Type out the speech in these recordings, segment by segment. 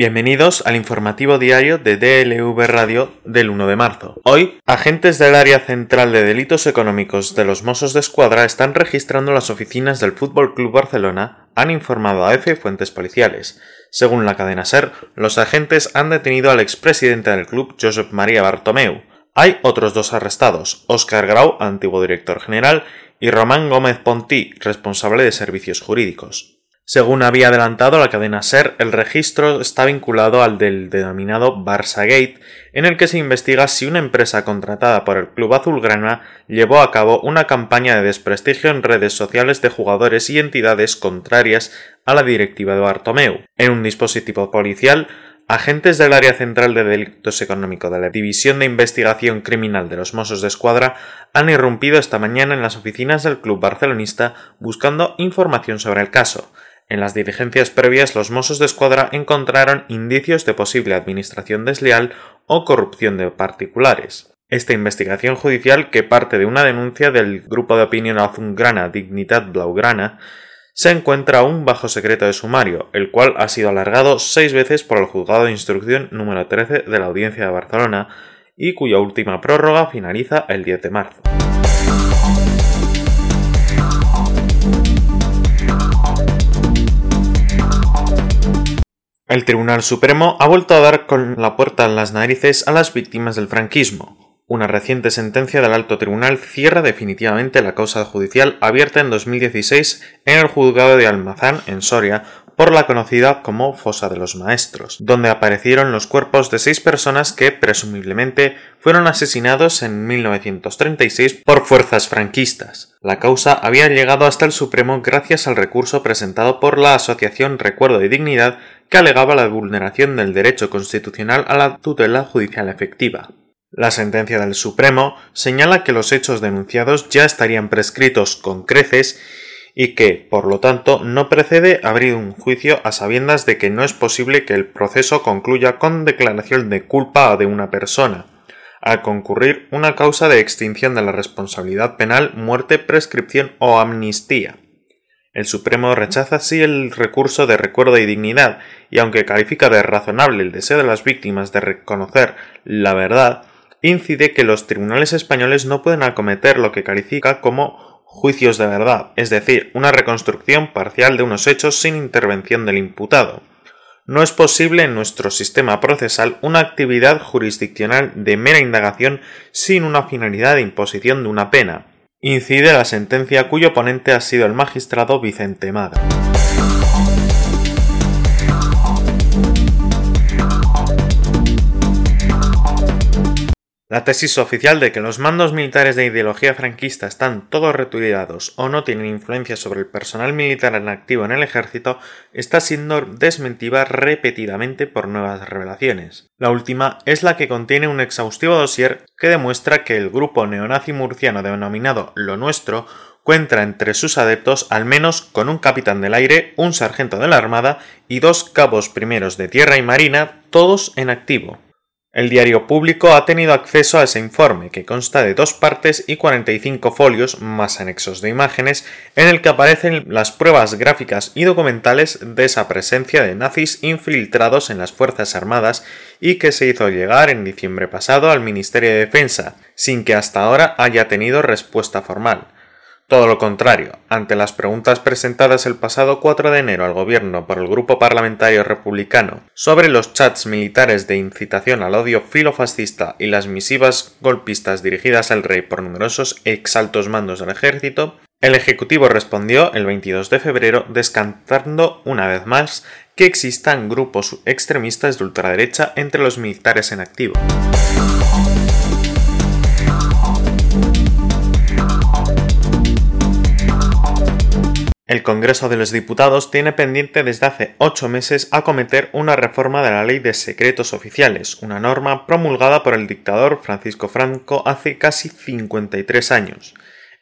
Bienvenidos al informativo diario de DLV Radio del 1 de marzo. Hoy, agentes del área central de delitos económicos de los Mossos de Escuadra están registrando las oficinas del Fútbol Club Barcelona, han informado a EFE fuentes policiales. Según la cadena SER, los agentes han detenido al expresidente del club, Josep María Bartomeu. Hay otros dos arrestados, Óscar Grau, antiguo director general, y Román Gómez Pontí, responsable de servicios jurídicos. Según había adelantado la cadena SER, el registro está vinculado al del denominado Barça Gate, en el que se investiga si una empresa contratada por el club azulgrana llevó a cabo una campaña de desprestigio en redes sociales de jugadores y entidades contrarias a la directiva de Bartomeu. En un dispositivo policial, Agentes del Área Central de Delitos Económicos de la División de Investigación Criminal de los Mossos de Escuadra han irrumpido esta mañana en las oficinas del club barcelonista buscando información sobre el caso. En las diligencias previas, los Mossos de Escuadra encontraron indicios de posible administración desleal o corrupción de particulares. Esta investigación judicial, que parte de una denuncia del grupo de opinión azulgrana Dignidad Blaugrana, se encuentra aún bajo secreto de sumario, el cual ha sido alargado seis veces por el juzgado de instrucción número 13 de la Audiencia de Barcelona y cuya última prórroga finaliza el 10 de marzo. El Tribunal Supremo ha vuelto a dar con la puerta en las narices a las víctimas del franquismo. Una reciente sentencia del alto tribunal cierra definitivamente la causa judicial abierta en 2016 en el juzgado de Almazán, en Soria, por la conocida como Fosa de los Maestros, donde aparecieron los cuerpos de seis personas que presumiblemente fueron asesinados en 1936 por fuerzas franquistas. La causa había llegado hasta el Supremo gracias al recurso presentado por la Asociación Recuerdo y Dignidad que alegaba la vulneración del derecho constitucional a la tutela judicial efectiva. La sentencia del Supremo señala que los hechos denunciados ya estarían prescritos con creces y que, por lo tanto, no precede abrir un juicio a sabiendas de que no es posible que el proceso concluya con declaración de culpa de una persona, al concurrir una causa de extinción de la responsabilidad penal, muerte, prescripción o amnistía. El Supremo rechaza así el recurso de recuerdo y dignidad, y aunque califica de razonable el deseo de las víctimas de reconocer la verdad, incide que los tribunales españoles no pueden acometer lo que califica como juicios de verdad, es decir, una reconstrucción parcial de unos hechos sin intervención del imputado. No es posible en nuestro sistema procesal una actividad jurisdiccional de mera indagación sin una finalidad de imposición de una pena. Incide la sentencia cuyo ponente ha sido el magistrado Vicente Maga. La tesis oficial de que los mandos militares de ideología franquista están todos retirados o no tienen influencia sobre el personal militar en activo en el ejército está siendo desmentida repetidamente por nuevas revelaciones. La última es la que contiene un exhaustivo dossier que demuestra que el grupo neonazi murciano denominado Lo Nuestro cuenta entre sus adeptos al menos con un capitán del aire, un sargento de la Armada y dos cabos primeros de tierra y marina, todos en activo. El diario público ha tenido acceso a ese informe, que consta de dos partes y 45 folios, más anexos de imágenes, en el que aparecen las pruebas gráficas y documentales de esa presencia de nazis infiltrados en las Fuerzas Armadas y que se hizo llegar en diciembre pasado al Ministerio de Defensa, sin que hasta ahora haya tenido respuesta formal. Todo lo contrario, ante las preguntas presentadas el pasado 4 de enero al gobierno por el Grupo Parlamentario Republicano sobre los chats militares de incitación al odio filofascista y las misivas golpistas dirigidas al rey por numerosos exaltos mandos del ejército, el Ejecutivo respondió el 22 de febrero descantando una vez más que existan grupos extremistas de ultraderecha entre los militares en activo. El Congreso de los Diputados tiene pendiente desde hace ocho meses acometer una reforma de la Ley de Secretos Oficiales, una norma promulgada por el dictador Francisco Franco hace casi 53 años.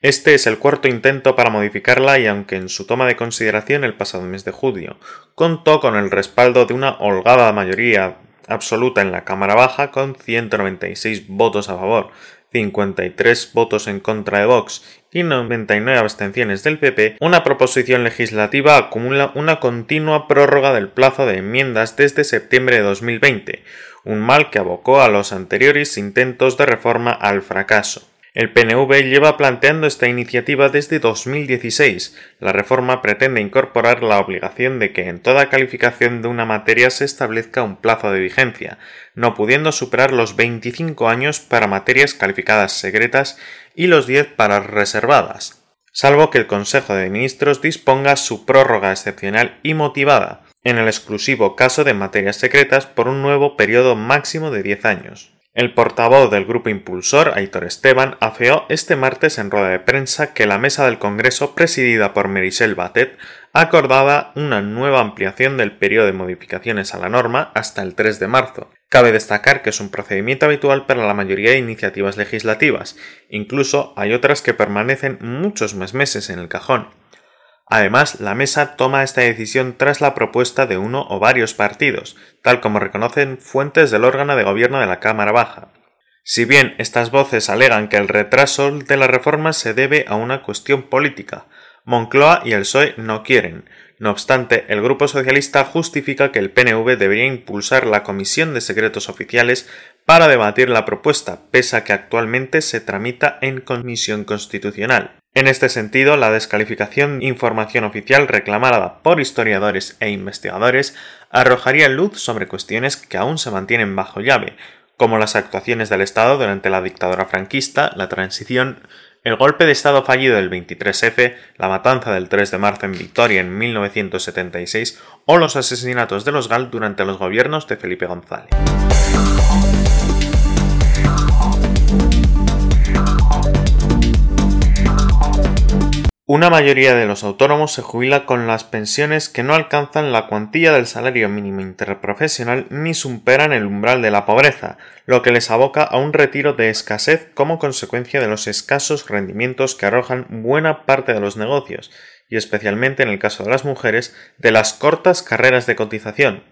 Este es el cuarto intento para modificarla y aunque en su toma de consideración el pasado mes de julio contó con el respaldo de una holgada mayoría absoluta en la Cámara Baja con 196 votos a favor 53 votos en contra de Vox y 99 abstenciones del PP, una proposición legislativa acumula una continua prórroga del plazo de enmiendas desde septiembre de 2020, un mal que abocó a los anteriores intentos de reforma al fracaso. El PNV lleva planteando esta iniciativa desde 2016. La reforma pretende incorporar la obligación de que en toda calificación de una materia se establezca un plazo de vigencia, no pudiendo superar los 25 años para materias calificadas secretas y los 10 para reservadas, salvo que el Consejo de Ministros disponga su prórroga excepcional y motivada, en el exclusivo caso de materias secretas por un nuevo periodo máximo de 10 años. El portavoz del grupo impulsor, Aitor Esteban, afeó este martes en rueda de prensa que la mesa del Congreso, presidida por Merisel Batet, acordaba una nueva ampliación del periodo de modificaciones a la norma hasta el 3 de marzo. Cabe destacar que es un procedimiento habitual para la mayoría de iniciativas legislativas, incluso hay otras que permanecen muchos más meses en el cajón. Además, la mesa toma esta decisión tras la propuesta de uno o varios partidos, tal como reconocen fuentes del órgano de gobierno de la Cámara Baja. Si bien estas voces alegan que el retraso de la reforma se debe a una cuestión política, Moncloa y el PSOE no quieren. No obstante, el Grupo Socialista justifica que el PNV debería impulsar la Comisión de Secretos Oficiales para debatir la propuesta, pese a que actualmente se tramita en Comisión Constitucional. En este sentido, la descalificación de información oficial reclamada por historiadores e investigadores arrojaría luz sobre cuestiones que aún se mantienen bajo llave, como las actuaciones del Estado durante la dictadura franquista, la transición, el golpe de Estado fallido del 23F, la matanza del 3 de marzo en Victoria en 1976 o los asesinatos de los GAL durante los gobiernos de Felipe González. Una mayoría de los autónomos se jubila con las pensiones que no alcanzan la cuantía del salario mínimo interprofesional ni superan el umbral de la pobreza, lo que les aboca a un retiro de escasez como consecuencia de los escasos rendimientos que arrojan buena parte de los negocios, y especialmente en el caso de las mujeres, de las cortas carreras de cotización,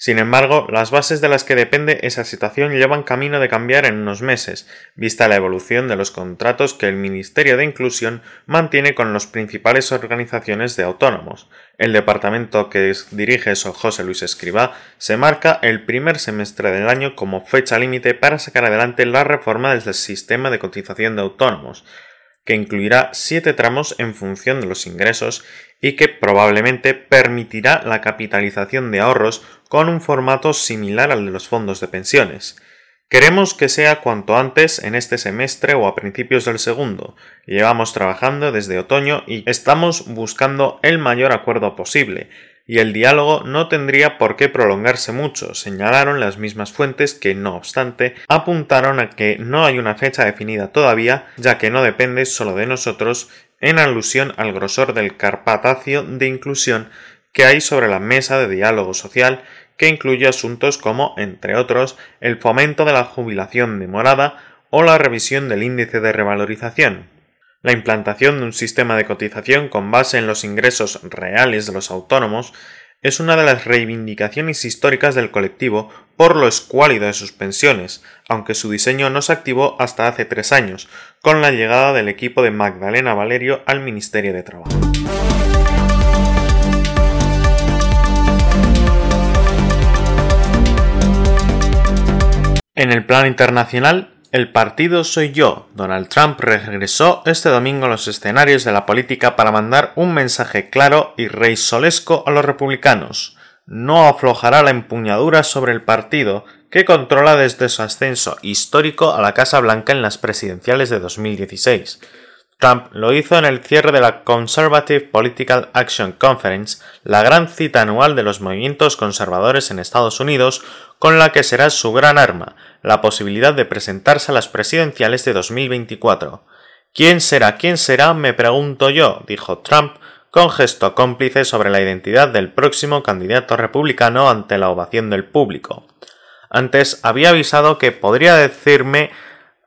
sin embargo, las bases de las que depende esa situación llevan camino de cambiar en unos meses, vista la evolución de los contratos que el Ministerio de Inclusión mantiene con las principales organizaciones de autónomos. El departamento que dirige José Luis Escribá se marca el primer semestre del año como fecha límite para sacar adelante la reforma del sistema de cotización de autónomos, que incluirá siete tramos en función de los ingresos y que probablemente permitirá la capitalización de ahorros con un formato similar al de los fondos de pensiones. Queremos que sea cuanto antes en este semestre o a principios del segundo. Llevamos trabajando desde otoño y estamos buscando el mayor acuerdo posible, y el diálogo no tendría por qué prolongarse mucho, señalaron las mismas fuentes que, no obstante, apuntaron a que no hay una fecha definida todavía, ya que no depende solo de nosotros, en alusión al grosor del carpatacio de inclusión que hay sobre la mesa de diálogo social que incluye asuntos como, entre otros, el fomento de la jubilación demorada o la revisión del índice de revalorización. La implantación de un sistema de cotización con base en los ingresos reales de los autónomos es una de las reivindicaciones históricas del colectivo por lo escuálido de sus pensiones, aunque su diseño no se activó hasta hace tres años, con la llegada del equipo de Magdalena Valerio al Ministerio de Trabajo. En el plano internacional, el partido Soy Yo, Donald Trump, regresó este domingo a los escenarios de la política para mandar un mensaje claro y reisolesco a los republicanos. No aflojará la empuñadura sobre el partido que controla desde su ascenso histórico a la Casa Blanca en las presidenciales de 2016. Trump lo hizo en el cierre de la Conservative Political Action Conference, la gran cita anual de los movimientos conservadores en Estados Unidos, con la que será su gran arma, la posibilidad de presentarse a las presidenciales de 2024. ¿Quién será? ¿Quién será? me pregunto yo, dijo Trump, con gesto cómplice sobre la identidad del próximo candidato republicano ante la ovación del público. Antes había avisado que podría decirme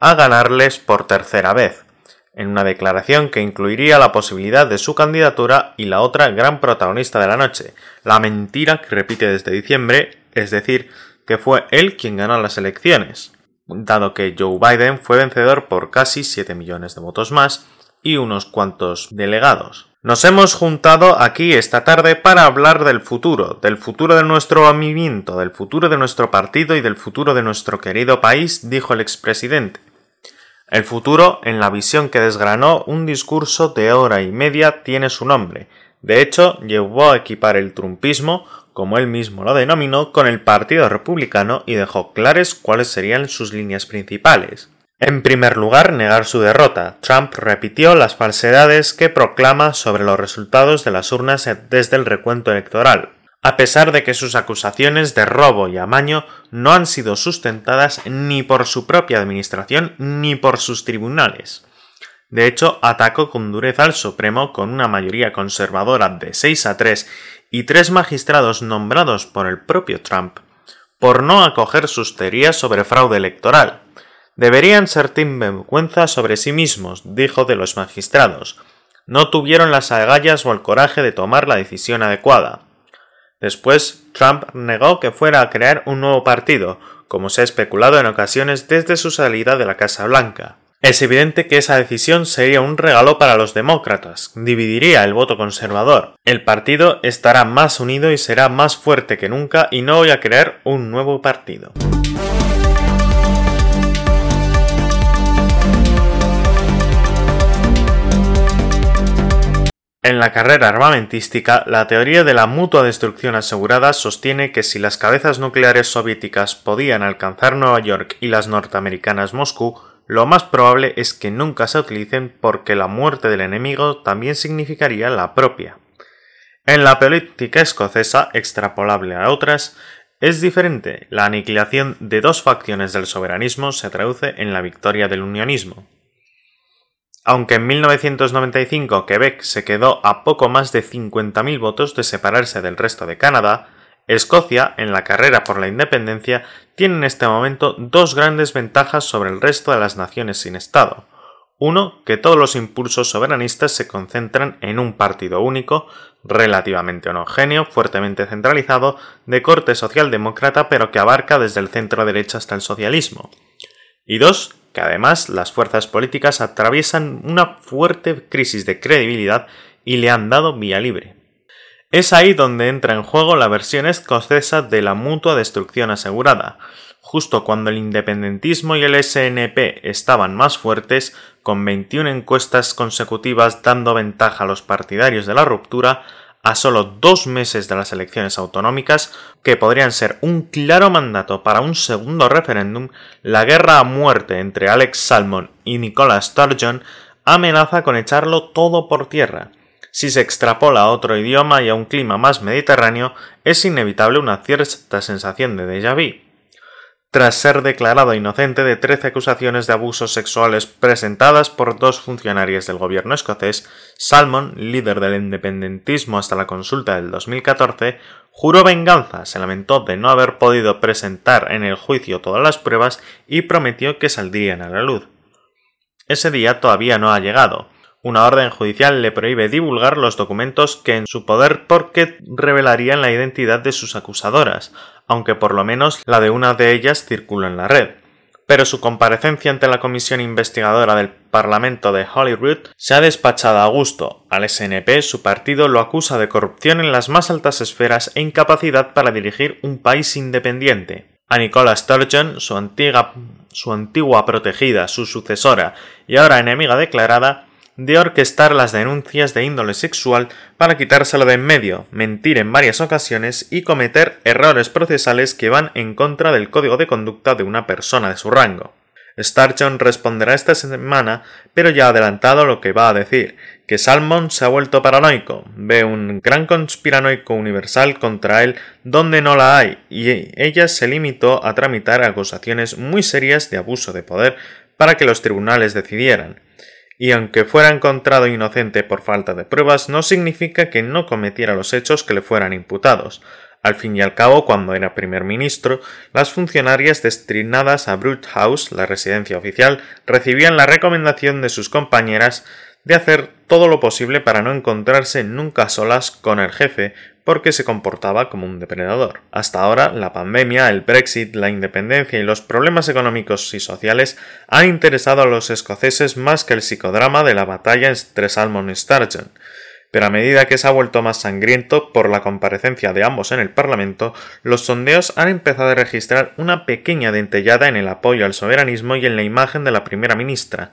a ganarles por tercera vez en una declaración que incluiría la posibilidad de su candidatura y la otra gran protagonista de la noche, la mentira que repite desde diciembre, es decir, que fue él quien ganó las elecciones. dado que Joe Biden fue vencedor por casi 7 millones de votos más y unos cuantos delegados. Nos hemos juntado aquí esta tarde para hablar del futuro, del futuro de nuestro movimiento, del futuro de nuestro partido y del futuro de nuestro querido país, dijo el expresidente. El futuro, en la visión que desgranó un discurso de hora y media, tiene su nombre. De hecho, llevó a equipar el trumpismo, como él mismo lo denominó, con el Partido Republicano y dejó claras cuáles serían sus líneas principales. En primer lugar, negar su derrota. Trump repitió las falsedades que proclama sobre los resultados de las urnas desde el recuento electoral, a pesar de que sus acusaciones de robo y amaño no han sido sustentadas ni por su propia administración ni por sus tribunales. De hecho, atacó con dureza al Supremo con una mayoría conservadora de 6 a 3 y tres magistrados nombrados por el propio Trump por no acoger sus teorías sobre fraude electoral, Deberían sentir vergüenza sobre sí mismos, dijo de los magistrados. No tuvieron las agallas o el coraje de tomar la decisión adecuada. Después, Trump negó que fuera a crear un nuevo partido, como se ha especulado en ocasiones desde su salida de la Casa Blanca. Es evidente que esa decisión sería un regalo para los demócratas, dividiría el voto conservador. El partido estará más unido y será más fuerte que nunca y no voy a crear un nuevo partido. En la carrera armamentística, la teoría de la mutua destrucción asegurada sostiene que si las cabezas nucleares soviéticas podían alcanzar Nueva York y las norteamericanas Moscú, lo más probable es que nunca se utilicen porque la muerte del enemigo también significaría la propia. En la política escocesa, extrapolable a otras, es diferente. La aniquilación de dos facciones del soberanismo se traduce en la victoria del unionismo. Aunque en 1995 Quebec se quedó a poco más de 50.000 votos de separarse del resto de Canadá, Escocia, en la carrera por la independencia, tiene en este momento dos grandes ventajas sobre el resto de las naciones sin Estado. Uno, que todos los impulsos soberanistas se concentran en un partido único, relativamente homogéneo, fuertemente centralizado, de corte socialdemócrata, pero que abarca desde el centro derecha hasta el socialismo. Y dos, que además las fuerzas políticas atraviesan una fuerte crisis de credibilidad y le han dado vía libre. Es ahí donde entra en juego la versión escocesa de la mutua destrucción asegurada. Justo cuando el independentismo y el SNP estaban más fuertes, con 21 encuestas consecutivas dando ventaja a los partidarios de la ruptura, a solo dos meses de las elecciones autonómicas, que podrían ser un claro mandato para un segundo referéndum, la guerra a muerte entre Alex Salmon y Nicola Sturgeon amenaza con echarlo todo por tierra. Si se extrapola a otro idioma y a un clima más mediterráneo, es inevitable una cierta sensación de déjà vu tras ser declarado inocente de 13 acusaciones de abusos sexuales presentadas por dos funcionarios del gobierno escocés, Salmon, líder del independentismo hasta la consulta del 2014, juró venganza, se lamentó de no haber podido presentar en el juicio todas las pruebas y prometió que saldrían a la luz. Ese día todavía no ha llegado. Una orden judicial le prohíbe divulgar los documentos que en su poder porque revelarían la identidad de sus acusadoras, aunque por lo menos la de una de ellas circula en la red. Pero su comparecencia ante la comisión investigadora del Parlamento de Holyrood se ha despachado a gusto. Al SNP su partido lo acusa de corrupción en las más altas esferas e incapacidad para dirigir un país independiente. A Nicola Sturgeon, su antigua, su antigua protegida, su sucesora y ahora enemiga declarada, de orquestar las denuncias de índole sexual para quitárselo de en medio, mentir en varias ocasiones y cometer errores procesales que van en contra del código de conducta de una persona de su rango. Starchon responderá esta semana, pero ya ha adelantado lo que va a decir, que Salmon se ha vuelto paranoico, ve un gran conspiranoico universal contra él donde no la hay, y ella se limitó a tramitar acusaciones muy serias de abuso de poder para que los tribunales decidieran y aunque fuera encontrado inocente por falta de pruebas, no significa que no cometiera los hechos que le fueran imputados. Al fin y al cabo, cuando era primer ministro, las funcionarias destinadas a Brute House, la residencia oficial, recibían la recomendación de sus compañeras de hacer todo lo posible para no encontrarse nunca solas con el jefe, porque se comportaba como un depredador. Hasta ahora, la pandemia, el Brexit, la independencia y los problemas económicos y sociales han interesado a los escoceses más que el psicodrama de la batalla entre Salmon y Sturgeon. Pero a medida que se ha vuelto más sangriento por la comparecencia de ambos en el Parlamento, los sondeos han empezado a registrar una pequeña dentellada en el apoyo al soberanismo y en la imagen de la primera ministra,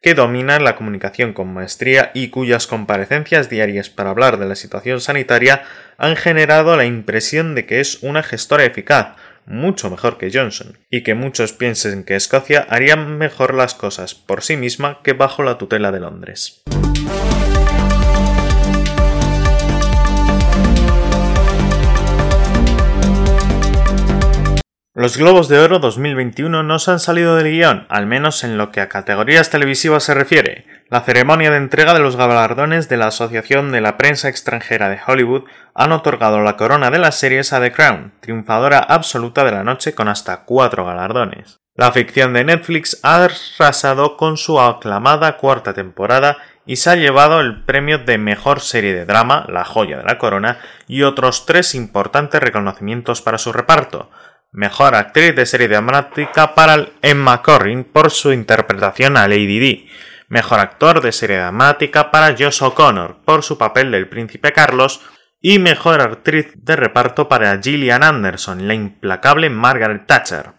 que domina la comunicación con maestría y cuyas comparecencias diarias para hablar de la situación sanitaria han generado la impresión de que es una gestora eficaz, mucho mejor que Johnson, y que muchos piensen que Escocia haría mejor las cosas por sí misma que bajo la tutela de Londres. Los Globos de Oro 2021 no se han salido del guion, al menos en lo que a categorías televisivas se refiere. La ceremonia de entrega de los galardones de la Asociación de la Prensa Extranjera de Hollywood han otorgado la corona de las series a The Crown, triunfadora absoluta de la noche con hasta cuatro galardones. La ficción de Netflix ha arrasado con su aclamada cuarta temporada y se ha llevado el premio de mejor serie de drama, la joya de la corona, y otros tres importantes reconocimientos para su reparto, Mejor actriz de serie dramática para Emma Corrin por su interpretación a Lady Di. Mejor actor de serie dramática para Josh O'Connor por su papel del príncipe Carlos. Y mejor actriz de reparto para Gillian Anderson, la implacable Margaret Thatcher.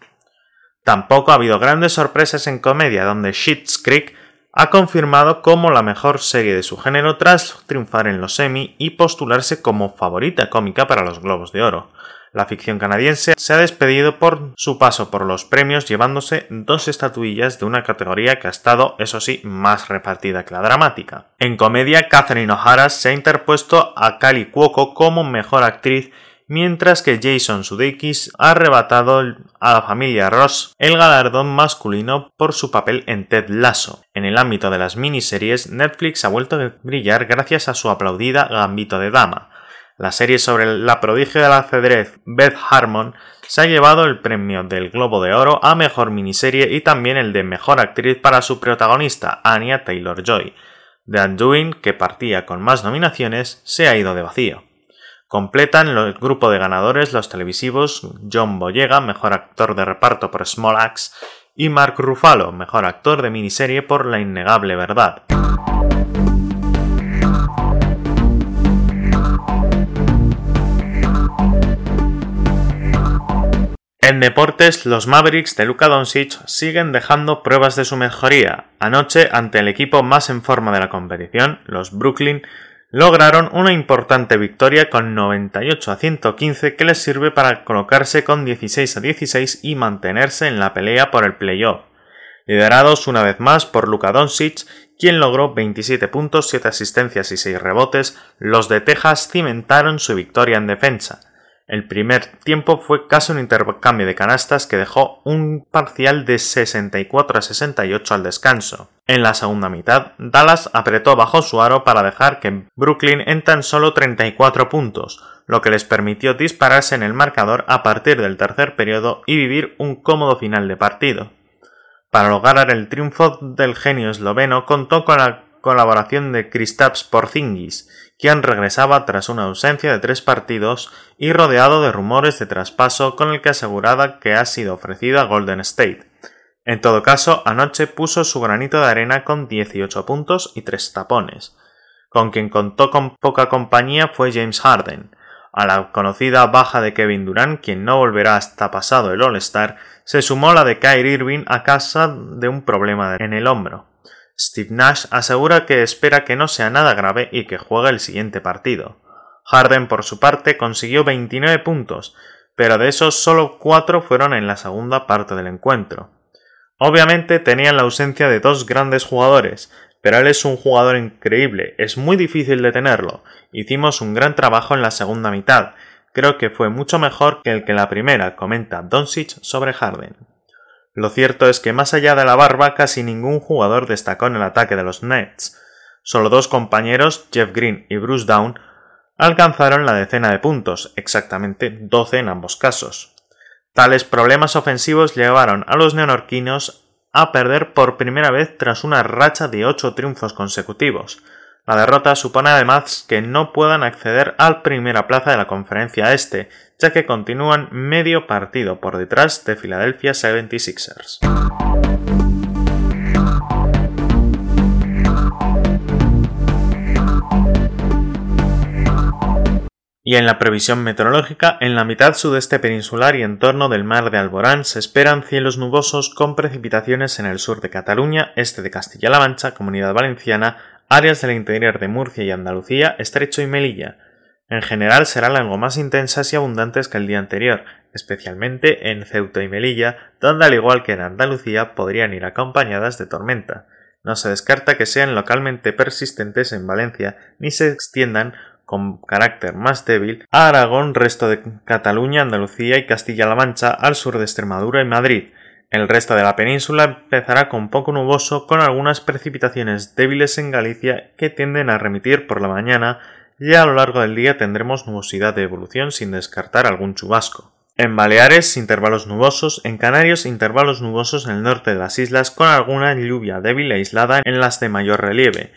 Tampoco ha habido grandes sorpresas en comedia, donde Schitt's Creek ha confirmado como la mejor serie de su género tras triunfar en los Emmy y postularse como favorita cómica para los Globos de Oro. La ficción canadiense se ha despedido por su paso por los premios llevándose dos estatuillas de una categoría que ha estado, eso sí, más repartida que la dramática. En comedia, Catherine O'Hara se ha interpuesto a Kali Cuoco como mejor actriz mientras que Jason Sudeikis ha arrebatado a la familia Ross el galardón masculino por su papel en Ted Lasso. En el ámbito de las miniseries, Netflix ha vuelto a brillar gracias a su aplaudida Gambito de Dama, la serie sobre la prodigio del ajedrez Beth Harmon se ha llevado el premio del Globo de Oro a Mejor Miniserie y también el de Mejor Actriz para su protagonista, Anya Taylor-Joy. The Undoing, que partía con más nominaciones, se ha ido de vacío. Completan el grupo de ganadores los televisivos John Boyega, mejor actor de reparto por Small Axe, y Mark Ruffalo, mejor actor de miniserie por La Innegable Verdad. En deportes, los Mavericks de Luka Doncic siguen dejando pruebas de su mejoría. Anoche, ante el equipo más en forma de la competición, los Brooklyn, lograron una importante victoria con 98 a 115 que les sirve para colocarse con 16 a 16 y mantenerse en la pelea por el playoff. Liderados una vez más por Luka Doncic, quien logró 27 puntos, 7 asistencias y 6 rebotes, los de Texas cimentaron su victoria en defensa. El primer tiempo fue casi un intercambio de canastas que dejó un parcial de 64 a 68 al descanso. En la segunda mitad, Dallas apretó bajo su aro para dejar que Brooklyn en tan solo 34 puntos, lo que les permitió dispararse en el marcador a partir del tercer periodo y vivir un cómodo final de partido. Para lograr el triunfo del genio esloveno contó con la colaboración de Kristaps Porzingis, quien regresaba tras una ausencia de tres partidos y rodeado de rumores de traspaso con el que aseguraba que ha sido ofrecido a Golden State. En todo caso, anoche puso su granito de arena con 18 puntos y 3 tapones. Con quien contó con poca compañía fue James Harden. A la conocida baja de Kevin Durant, quien no volverá hasta pasado el All-Star, se sumó la de Kyrie Irving a casa de un problema en el hombro. Steve Nash asegura que espera que no sea nada grave y que juegue el siguiente partido. Harden, por su parte, consiguió 29 puntos, pero de esos solo 4 fueron en la segunda parte del encuentro. Obviamente tenían la ausencia de dos grandes jugadores, pero él es un jugador increíble, es muy difícil detenerlo. Hicimos un gran trabajo en la segunda mitad, creo que fue mucho mejor que el que la primera, comenta Doncic sobre Harden. Lo cierto es que más allá de la barba casi ningún jugador destacó en el ataque de los Nets. Solo dos compañeros, Jeff Green y Bruce Down, alcanzaron la decena de puntos, exactamente 12 en ambos casos. Tales problemas ofensivos llevaron a los neonorquinos a perder por primera vez tras una racha de ocho triunfos consecutivos. La derrota supone además que no puedan acceder al primera plaza de la conferencia este, ya que continúan medio partido por detrás de Philadelphia 76ers. Y en la previsión meteorológica, en la mitad sudeste peninsular y en torno del mar de Alborán se esperan cielos nubosos con precipitaciones en el sur de Cataluña, este de Castilla-La Mancha, Comunidad Valenciana, áreas del interior de Murcia y Andalucía, Estrecho y Melilla. En general serán algo más intensas y abundantes que el día anterior, especialmente en Ceuta y Melilla, donde al igual que en Andalucía podrían ir acompañadas de tormenta. No se descarta que sean localmente persistentes en Valencia ni se extiendan con carácter más débil a Aragón, resto de Cataluña, Andalucía y Castilla-La Mancha al sur de Extremadura y Madrid. El resto de la península empezará con poco nuboso con algunas precipitaciones débiles en Galicia que tienden a remitir por la mañana y a lo largo del día tendremos nubosidad de evolución sin descartar algún chubasco. En Baleares, intervalos nubosos, en Canarios, intervalos nubosos en el norte de las islas con alguna lluvia débil e aislada en las de mayor relieve,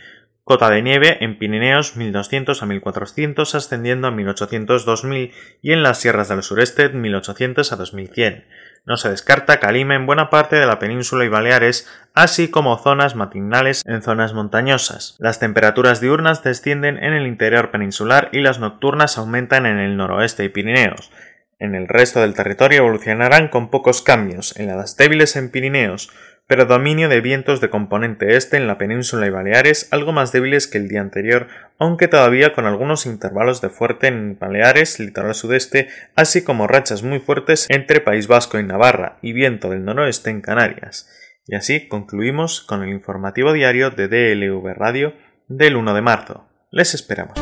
Cota de nieve en Pirineos 1200 a 1400 ascendiendo a 1800-2000 y en las sierras del sureste 1800 a 2100. No se descarta calima en buena parte de la península y Baleares, así como zonas matinales en zonas montañosas. Las temperaturas diurnas descienden en el interior peninsular y las nocturnas aumentan en el noroeste y Pirineos. En el resto del territorio evolucionarán con pocos cambios, en las débiles en Pirineos, predominio de vientos de componente este en la península y Baleares, algo más débiles que el día anterior, aunque todavía con algunos intervalos de fuerte en Baleares, litoral sudeste, así como rachas muy fuertes entre País Vasco y Navarra, y viento del noroeste en Canarias. Y así concluimos con el informativo diario de DLV Radio del 1 de marzo. Les esperamos.